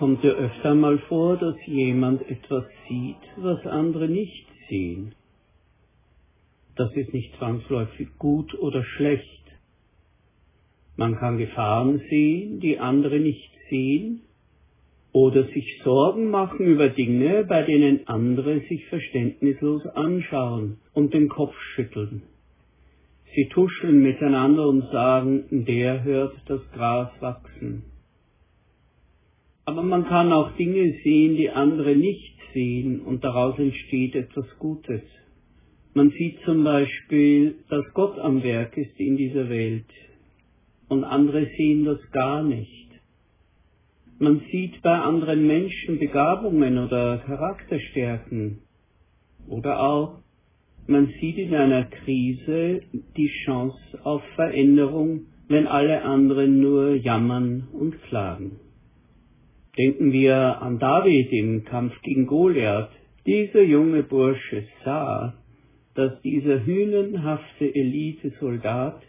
Kommt ja öfter mal vor, dass jemand etwas sieht, was andere nicht sehen. Das ist nicht zwangsläufig gut oder schlecht. Man kann Gefahren sehen, die andere nicht sehen, oder sich Sorgen machen über Dinge, bei denen andere sich verständnislos anschauen und den Kopf schütteln. Sie tuscheln miteinander und sagen, der hört das Gras wachsen. Aber man kann auch Dinge sehen, die andere nicht sehen, und daraus entsteht etwas Gutes. Man sieht zum Beispiel, dass Gott am Werk ist in dieser Welt, und andere sehen das gar nicht. Man sieht bei anderen Menschen Begabungen oder Charakterstärken. Oder auch, man sieht in einer Krise die Chance auf Veränderung, wenn alle anderen nur jammern und klagen. Denken wir an David im Kampf gegen Goliath. Dieser junge Bursche sah, dass dieser hünenhafte Elitesoldat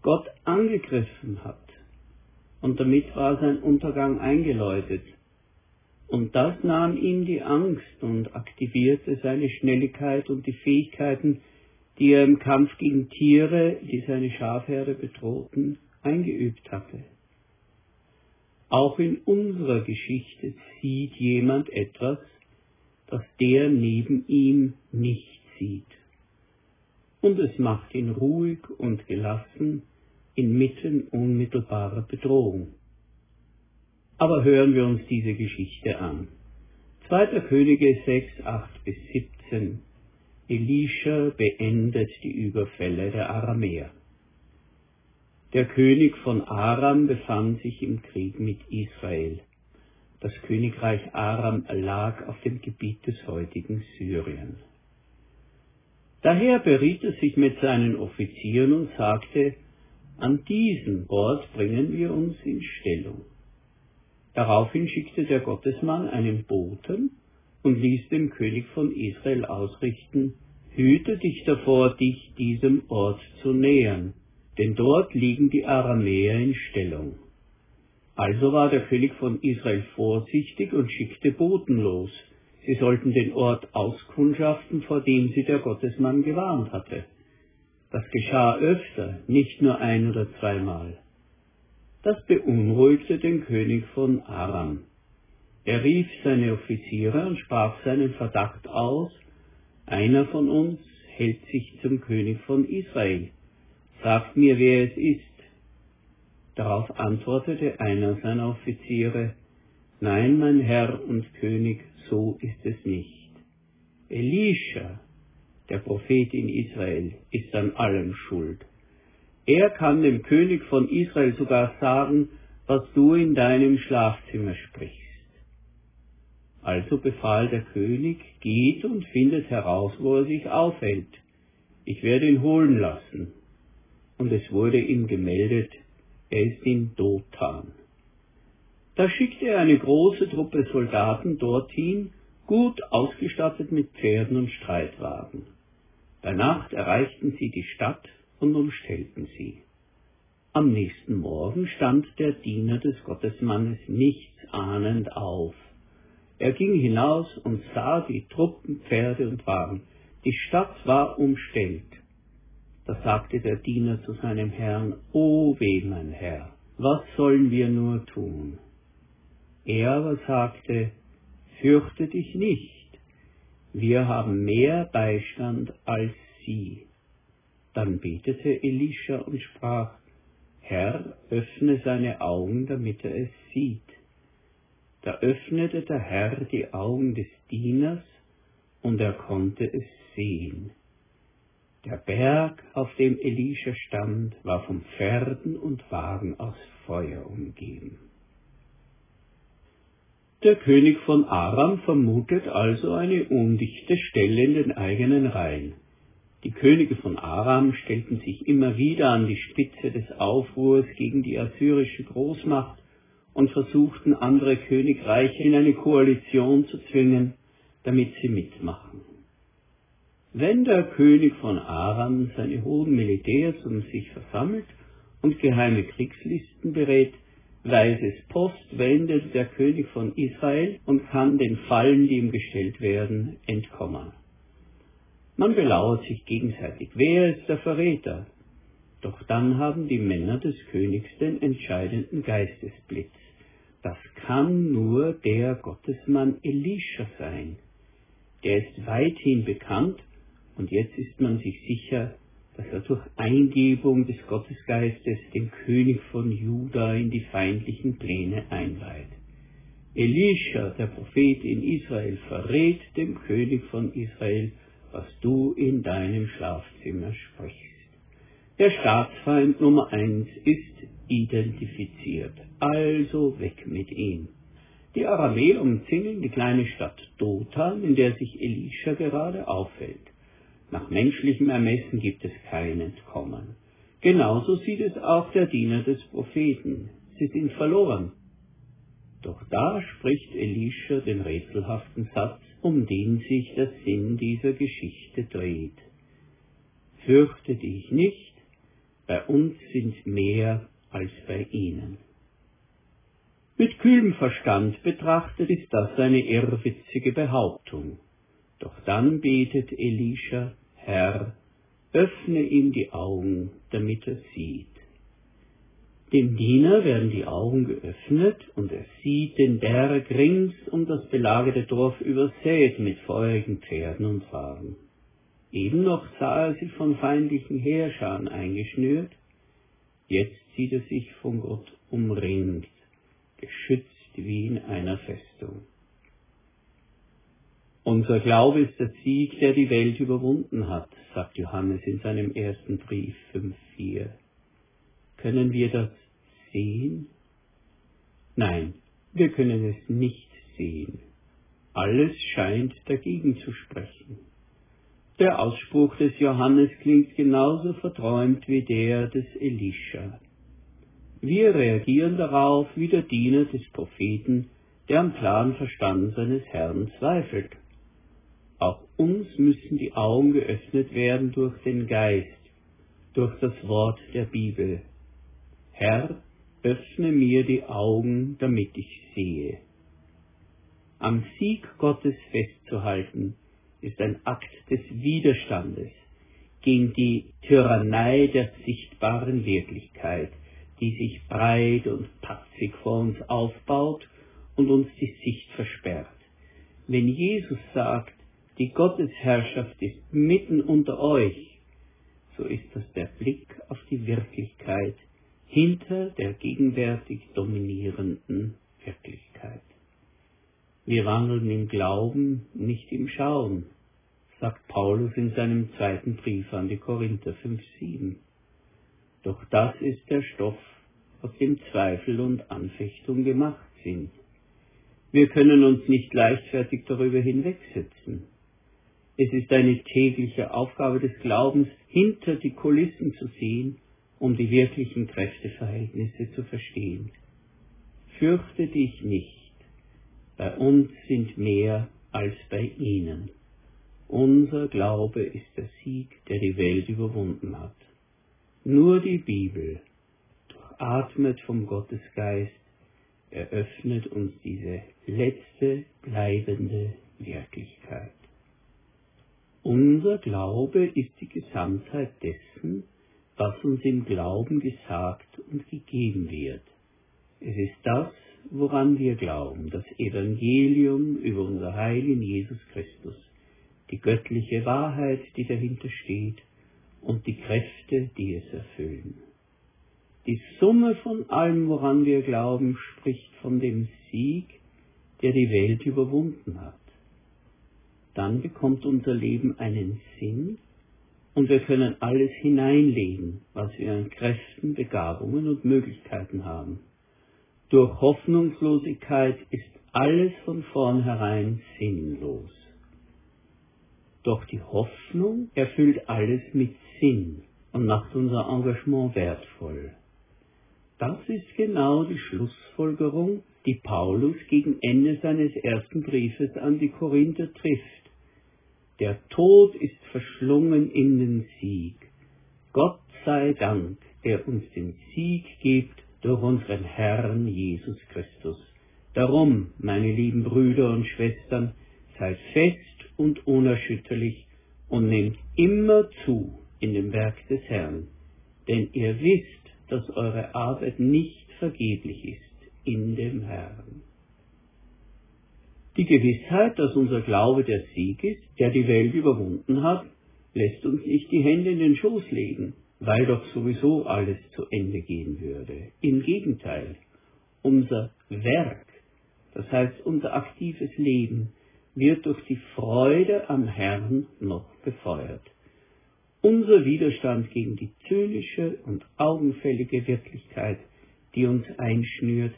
Gott angegriffen hat. Und damit war sein Untergang eingeläutet. Und das nahm ihm die Angst und aktivierte seine Schnelligkeit und die Fähigkeiten, die er im Kampf gegen Tiere, die seine Schafherde bedrohten, eingeübt hatte. Auch in unserer Geschichte sieht jemand etwas, das der neben ihm nicht sieht. Und es macht ihn ruhig und gelassen inmitten unmittelbarer Bedrohung. Aber hören wir uns diese Geschichte an. 2. Könige 6, 8 bis 17. Elisha beendet die Überfälle der Aramäer. Der König von Aram befand sich im Krieg mit Israel. Das Königreich Aram lag auf dem Gebiet des heutigen Syrien. Daher beriet er sich mit seinen Offizieren und sagte, an diesem Ort bringen wir uns in Stellung. Daraufhin schickte der Gottesmann einen Boten und ließ dem König von Israel ausrichten, hüte dich davor, dich diesem Ort zu nähern, denn dort liegen die Aramäer in Stellung. Also war der König von Israel vorsichtig und schickte Boten los. Sie sollten den Ort auskundschaften, vor dem sie der Gottesmann gewarnt hatte. Das geschah öfter, nicht nur ein oder zweimal. Das beunruhigte den König von Aram. Er rief seine Offiziere und sprach seinen Verdacht aus, einer von uns hält sich zum König von Israel. Sagt mir, wer es ist. Darauf antwortete einer seiner Offiziere, Nein, mein Herr und König, so ist es nicht. Elisha, der Prophet in Israel, ist an allem schuld. Er kann dem König von Israel sogar sagen, was du in deinem Schlafzimmer sprichst. Also befahl der König, geht und findet heraus, wo er sich aufhält. Ich werde ihn holen lassen und es wurde ihm gemeldet, er ist in Dothan. Da schickte er eine große Truppe Soldaten dorthin, gut ausgestattet mit Pferden und Streitwagen. Bei Nacht erreichten sie die Stadt und umstellten sie. Am nächsten Morgen stand der Diener des Gottesmannes nichts ahnend auf. Er ging hinaus und sah die Truppen, Pferde und Wagen. Die Stadt war umstellt. Da sagte der Diener zu seinem Herrn, O weh, mein Herr, was sollen wir nur tun? Er aber sagte, Fürchte dich nicht, wir haben mehr Beistand als sie. Dann betete Elisha und sprach, Herr, öffne seine Augen, damit er es sieht. Da öffnete der Herr die Augen des Dieners, und er konnte es sehen. Der Berg, auf dem Elisha stand, war von Pferden und Wagen aus Feuer umgeben. Der König von Aram vermutet also eine undichte Stelle in den eigenen Reihen. Die Könige von Aram stellten sich immer wieder an die Spitze des Aufruhrs gegen die assyrische Großmacht und versuchten andere Königreiche in eine Koalition zu zwingen, damit sie mitmachen. Wenn der König von Aram seine hohen Militärs um sich versammelt und geheime Kriegslisten berät, weises Post wendet der König von Israel und kann den Fallen, die ihm gestellt werden, entkommen. Man belauert sich gegenseitig. Wer ist der Verräter? Doch dann haben die Männer des Königs den entscheidenden Geistesblitz. Das kann nur der Gottesmann Elisha sein. Der ist weithin bekannt und jetzt ist man sich sicher, dass er durch Eingebung des Gottesgeistes den König von Juda in die feindlichen Pläne einweiht. Elisha, der Prophet in Israel, verrät dem König von Israel, was du in deinem Schlafzimmer sprichst. Der Staatsfeind Nummer eins ist identifiziert, also weg mit ihm. Die Aramäer umzingeln die kleine Stadt Dothan, in der sich Elisha gerade aufhält. Nach menschlichem Ermessen gibt es kein Entkommen. Genauso sieht es auch der Diener des Propheten. Sie sind verloren. Doch da spricht Elisha den rätselhaften Satz, um den sich der Sinn dieser Geschichte dreht. Fürchte dich nicht, bei uns sind mehr als bei ihnen. Mit kühlem Verstand betrachtet ist das eine irrwitzige Behauptung. Doch dann betet Elisha, Herr, öffne ihm die Augen, damit er sieht. Dem Diener werden die Augen geöffnet und er sieht den Berg rings um das belagerte Dorf übersät mit feurigen Pferden und Wagen. Eben noch sah er sich von feindlichen Heerscharen eingeschnürt, jetzt sieht er sich von Gott umringt, geschützt wie in einer Festung. Unser Glaube ist der Sieg, der die Welt überwunden hat, sagt Johannes in seinem ersten Brief 5.4. Können wir das sehen? Nein, wir können es nicht sehen. Alles scheint dagegen zu sprechen. Der Ausspruch des Johannes klingt genauso verträumt wie der des Elisha. Wir reagieren darauf wie der Diener des Propheten, der am klaren Verstand seines Herrn zweifelt. Auch uns müssen die Augen geöffnet werden durch den Geist, durch das Wort der Bibel. Herr, öffne mir die Augen, damit ich sehe. Am Sieg Gottes festzuhalten, ist ein Akt des Widerstandes gegen die Tyrannei der sichtbaren Wirklichkeit, die sich breit und patzig vor uns aufbaut und uns die Sicht versperrt. Wenn Jesus sagt, die Gottesherrschaft ist mitten unter euch, so ist das der Blick auf die Wirklichkeit hinter der gegenwärtig dominierenden Wirklichkeit. Wir wandeln im Glauben, nicht im Schauen, sagt Paulus in seinem zweiten Brief an die Korinther 5,7. Doch das ist der Stoff, aus dem Zweifel und Anfechtung gemacht sind. Wir können uns nicht leichtfertig darüber hinwegsetzen. Es ist eine tägliche Aufgabe des Glaubens, hinter die Kulissen zu sehen, um die wirklichen Kräfteverhältnisse zu verstehen. Fürchte dich nicht, bei uns sind mehr als bei ihnen. Unser Glaube ist der Sieg, der die Welt überwunden hat. Nur die Bibel, durchatmet vom Gottesgeist, eröffnet uns diese letzte bleibende Wirklichkeit. Unser Glaube ist die Gesamtheit dessen, was uns im Glauben gesagt und gegeben wird. Es ist das, woran wir glauben, das Evangelium über unser Heil in Jesus Christus, die göttliche Wahrheit, die dahinter steht, und die Kräfte, die es erfüllen. Die Summe von allem, woran wir glauben, spricht von dem Sieg, der die Welt überwunden hat dann bekommt unser Leben einen Sinn und wir können alles hineinlegen, was wir an Kräften, Begabungen und Möglichkeiten haben. Durch Hoffnungslosigkeit ist alles von vornherein sinnlos. Doch die Hoffnung erfüllt alles mit Sinn und macht unser Engagement wertvoll. Das ist genau die Schlussfolgerung, die Paulus gegen Ende seines ersten Briefes an die Korinther trifft. Der Tod ist verschlungen in den Sieg. Gott sei Dank, der uns den Sieg gibt durch unseren Herrn Jesus Christus. Darum, meine lieben Brüder und Schwestern, seid fest und unerschütterlich und nehmt immer zu in dem Werk des Herrn, denn ihr wisst, dass eure Arbeit nicht vergeblich ist in dem Herrn. Die Gewissheit, dass unser Glaube der Sieg ist, der die Welt überwunden hat, lässt uns nicht die Hände in den Schoß legen, weil doch sowieso alles zu Ende gehen würde. Im Gegenteil, unser Werk, das heißt unser aktives Leben, wird durch die Freude am Herrn noch befeuert. Unser Widerstand gegen die zynische und augenfällige Wirklichkeit, die uns einschnürt,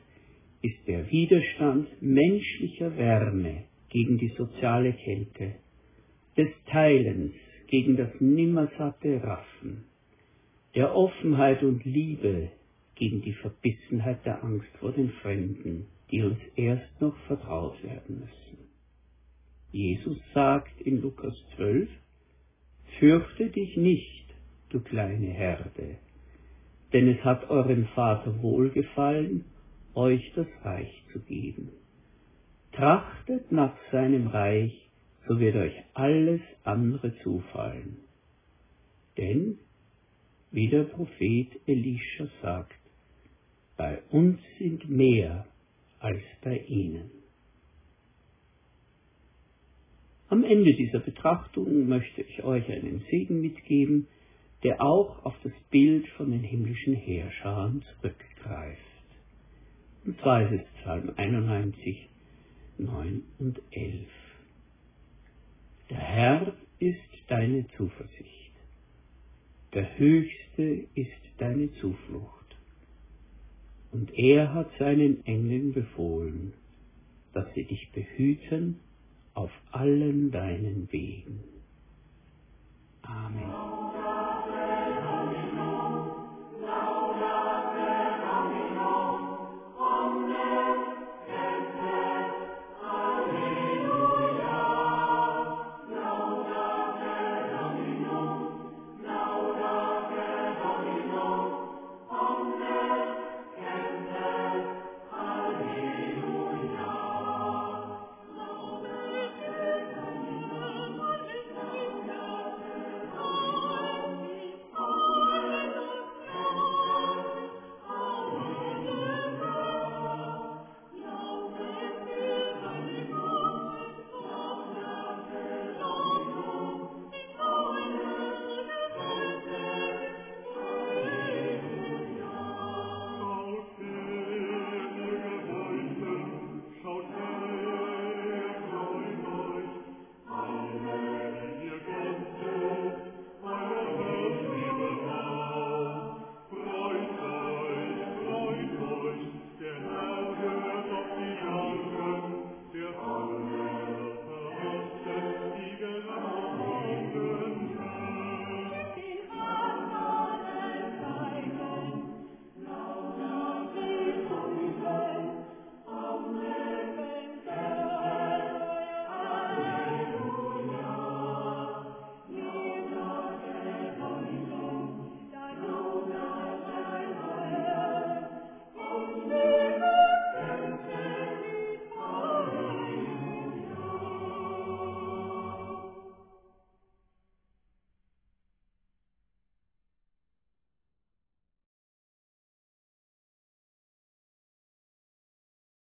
ist der Widerstand menschlicher Wärme gegen die soziale Kälte, des Teilens gegen das nimmersatte Raffen, der Offenheit und Liebe gegen die Verbissenheit der Angst vor den Fremden, die uns erst noch vertraut werden müssen. Jesus sagt in Lukas 12, Fürchte dich nicht, du kleine Herde, denn es hat eurem Vater wohlgefallen, euch das Reich zu geben. Trachtet nach seinem Reich, so wird euch alles andere zufallen. Denn, wie der Prophet Elisha sagt, bei uns sind mehr als bei ihnen. Am Ende dieser Betrachtung möchte ich euch einen Segen mitgeben, der auch auf das Bild von den himmlischen Heerscharen zurückgreift. Und zwar ist es Psalm 91, 9 und 11. Der Herr ist deine Zuversicht. Der Höchste ist deine Zuflucht. Und er hat seinen Engeln befohlen, dass sie dich behüten auf allen deinen Wegen.